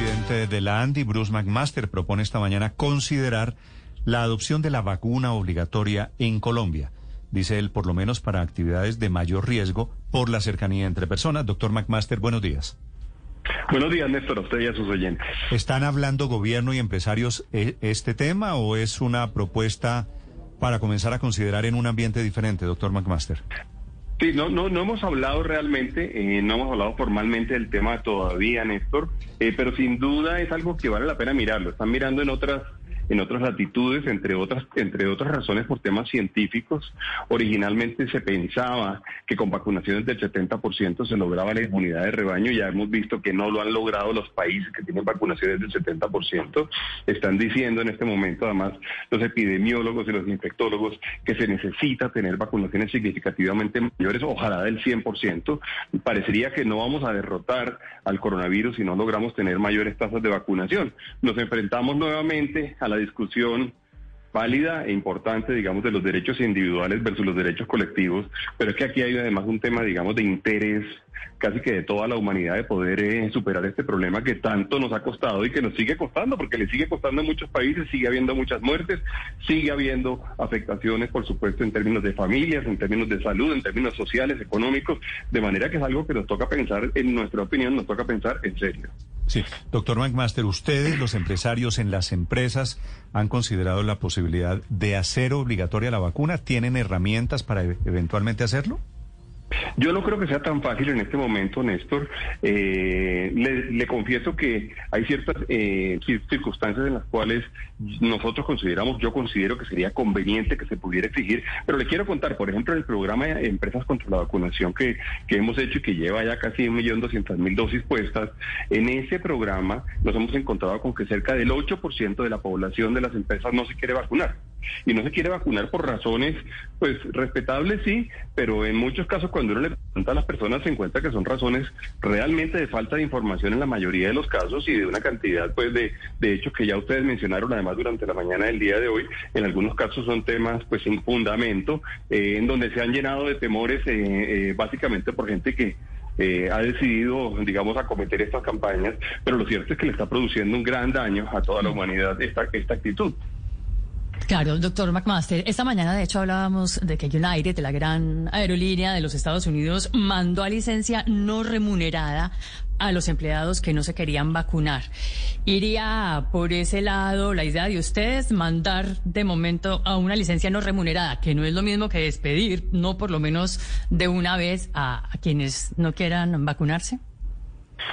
El presidente de la ANDI, Bruce McMaster, propone esta mañana considerar la adopción de la vacuna obligatoria en Colombia. Dice él, por lo menos para actividades de mayor riesgo por la cercanía entre personas. Doctor McMaster, buenos días. Buenos días, Néstor, a usted y a sus oyentes. ¿Están hablando gobierno y empresarios este tema o es una propuesta para comenzar a considerar en un ambiente diferente, doctor McMaster? Sí, no, no, no hemos hablado realmente, eh, no hemos hablado formalmente del tema todavía, Néstor, eh, pero sin duda es algo que vale la pena mirarlo. Están mirando en otras en otras latitudes, entre otras, entre otras razones por temas científicos. Originalmente se pensaba que con vacunaciones del 70% se lograba la inmunidad de rebaño. Ya hemos visto que no lo han logrado los países que tienen vacunaciones del 70%. Están diciendo en este momento, además, los epidemiólogos y los infectólogos, que se necesita tener vacunaciones significativamente mayores, ojalá del 100%. Parecería que no vamos a derrotar al coronavirus si no logramos tener mayores tasas de vacunación. Nos enfrentamos nuevamente a la discusión válida e importante, digamos, de los derechos individuales versus los derechos colectivos, pero es que aquí hay además un tema, digamos, de interés casi que de toda la humanidad de poder eh, superar este problema que tanto nos ha costado y que nos sigue costando, porque le sigue costando en muchos países, sigue habiendo muchas muertes, sigue habiendo afectaciones, por supuesto, en términos de familias, en términos de salud, en términos sociales, económicos, de manera que es algo que nos toca pensar, en nuestra opinión, nos toca pensar en serio. Sí, doctor McMaster, ustedes, los empresarios en las empresas, han considerado la posibilidad de hacer obligatoria la vacuna. ¿Tienen herramientas para eventualmente hacerlo? Yo no creo que sea tan fácil en este momento, Néstor. Eh, le, confieso que hay ciertas eh, circunstancias en las cuales nosotros consideramos, yo considero que sería conveniente que se pudiera exigir, pero le quiero contar, por ejemplo, el programa de Empresas contra la Vacunación que, que hemos hecho y que lleva ya casi 1.200.000 dosis puestas, en ese programa nos hemos encontrado con que cerca del 8% de la población de las empresas no se quiere vacunar y no se quiere vacunar por razones, pues respetables sí, pero en muchos casos cuando uno le pregunta a las personas se encuentra que son razones realmente de falta de información en la mayoría de los casos y de una cantidad pues de, de hechos que ya ustedes mencionaron además durante la mañana del día de hoy. En algunos casos son temas pues sin fundamento, eh, en donde se han llenado de temores eh, eh, básicamente por gente que ha decidido, digamos, acometer estas campañas, pero lo cierto es que le está produciendo un gran daño a toda la humanidad esta, esta actitud. Claro, doctor McMaster. Esta mañana, de hecho, hablábamos de que United, de la gran aerolínea de los Estados Unidos, mandó a licencia no remunerada a los empleados que no se querían vacunar. ¿Iría por ese lado la idea de ustedes mandar de momento a una licencia no remunerada, que no es lo mismo que despedir, no por lo menos de una vez a, a quienes no quieran vacunarse?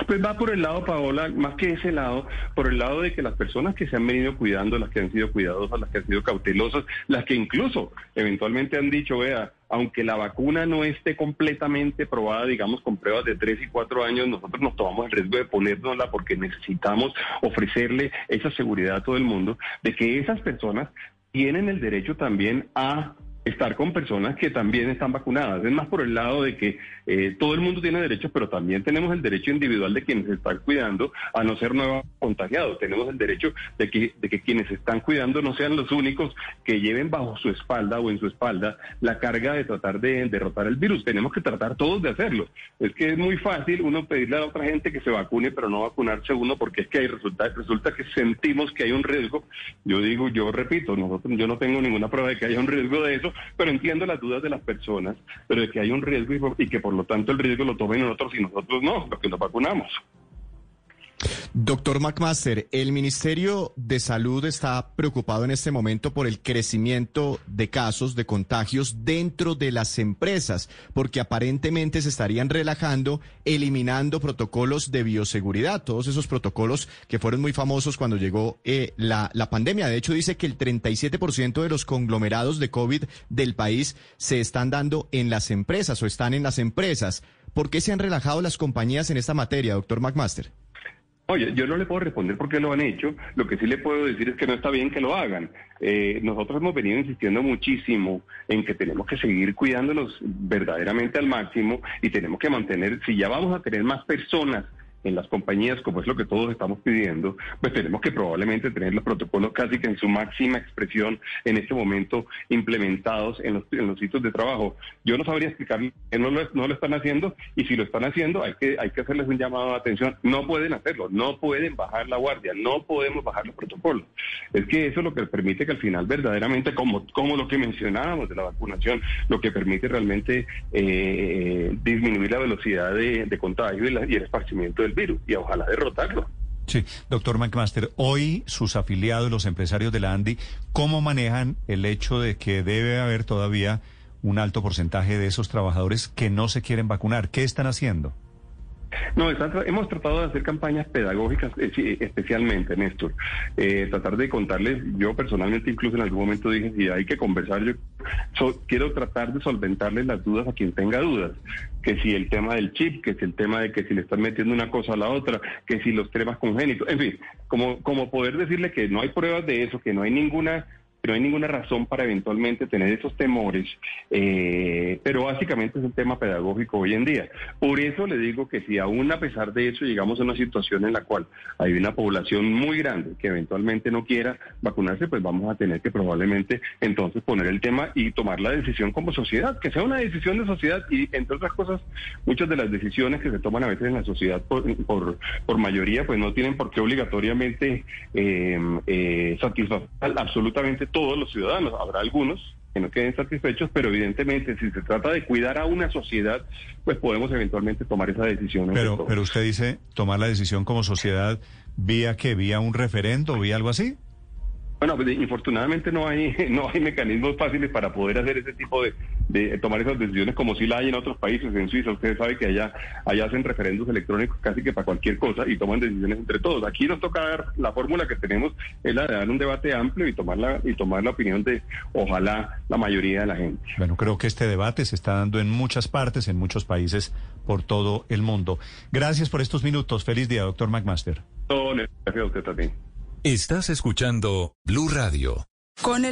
Pues va por el lado, Paola, más que ese lado, por el lado de que las personas que se han venido cuidando, las que han sido cuidadosas, las que han sido cautelosas, las que incluso eventualmente han dicho, vea, aunque la vacuna no esté completamente probada, digamos, con pruebas de tres y cuatro años, nosotros nos tomamos el riesgo de ponérnosla porque necesitamos ofrecerle esa seguridad a todo el mundo, de que esas personas tienen el derecho también a estar con personas que también están vacunadas. Es más por el lado de que eh, todo el mundo tiene derechos, pero también tenemos el derecho individual de quienes están cuidando a no ser nuevos contagiados. Tenemos el derecho de que, de que quienes están cuidando no sean los únicos que lleven bajo su espalda o en su espalda la carga de tratar de derrotar el virus. Tenemos que tratar todos de hacerlo. Es que es muy fácil uno pedirle a otra gente que se vacune, pero no vacunarse uno porque es que hay resulta, resulta que sentimos que hay un riesgo. Yo digo, yo repito, nosotros, yo no tengo ninguna prueba de que haya un riesgo de eso, pero entiendo las dudas de las personas, pero de que hay un riesgo y, que por lo tanto el riesgo lo tomen nosotros y nosotros no, los que nos vacunamos. Doctor McMaster, el Ministerio de Salud está preocupado en este momento por el crecimiento de casos de contagios dentro de las empresas, porque aparentemente se estarían relajando, eliminando protocolos de bioseguridad, todos esos protocolos que fueron muy famosos cuando llegó eh, la, pandemia. De hecho, dice que el 37% de los conglomerados de COVID del país se están dando en las empresas o están en las empresas. ¿Por qué se han relajado las compañías en esta materia, doctor McMaster? Oye, yo no le puedo responder por qué lo han hecho. Lo que sí le puedo decir es que no está bien que lo hagan. Eh, nosotros hemos venido insistiendo muchísimo en que tenemos que seguir cuidándonos verdaderamente al máximo y tenemos que mantener, si ya vamos a tener más personas en las compañías, como es lo que todos estamos pidiendo, pues tenemos que probablemente tener los protocolos casi que en su máxima expresión en este momento implementados en los, en los sitios de trabajo. Yo no sabría explicar no lo, no lo están haciendo y si lo están haciendo hay que, hay que hacerles un llamado de atención. No pueden hacerlo, no pueden bajar la guardia, no podemos bajar los protocolos. Es que eso es lo que permite que al final verdaderamente, como, como lo que mencionábamos de la vacunación, lo que permite realmente eh, disminuir la velocidad de, de contagio y, la, y el esparcimiento del virus y ojalá derrotarlo. Sí, doctor McMaster, hoy sus afiliados, los empresarios de la ANDI, ¿cómo manejan el hecho de que debe haber todavía un alto porcentaje de esos trabajadores que no se quieren vacunar? ¿Qué están haciendo? No, hemos tratado de hacer campañas pedagógicas eh, especialmente, Néstor. Eh, tratar de contarles, yo personalmente incluso en algún momento dije, si hay que conversar, yo quiero tratar de solventarles las dudas a quien tenga dudas. Que si el tema del chip, que si el tema de que si le están metiendo una cosa a la otra, que si los temas congénitos, en fin, como, como poder decirle que no hay pruebas de eso, que no hay ninguna no hay ninguna razón para eventualmente tener esos temores, eh, pero básicamente es un tema pedagógico hoy en día. Por eso le digo que si aún a pesar de eso llegamos a una situación en la cual hay una población muy grande que eventualmente no quiera vacunarse, pues vamos a tener que probablemente entonces poner el tema y tomar la decisión como sociedad, que sea una decisión de sociedad y entre otras cosas, muchas de las decisiones que se toman a veces en la sociedad por, por, mayoría, pues no tienen por qué obligatoriamente eh, eh, satisfacer absolutamente todos los ciudadanos. Habrá algunos que no queden satisfechos, pero evidentemente si se trata de cuidar a una sociedad, pues podemos eventualmente tomar esa decisión. Pero, pero usted dice tomar la decisión como sociedad vía que vía un referendo, vía algo así. Bueno, pues, infortunadamente no hay no hay mecanismos fáciles para poder hacer ese tipo de, de tomar esas decisiones como si la hay en otros países. En Suiza, ustedes saben que allá allá hacen referendos electrónicos casi que para cualquier cosa y toman decisiones entre todos. Aquí nos toca dar la fórmula que tenemos es la de dar un debate amplio y tomar la y tomar la opinión de ojalá la mayoría de la gente. Bueno, creo que este debate se está dando en muchas partes, en muchos países por todo el mundo. Gracias por estos minutos. Feliz día, doctor McMaster. No, gracias a usted también. Estás escuchando Blue Radio. Con el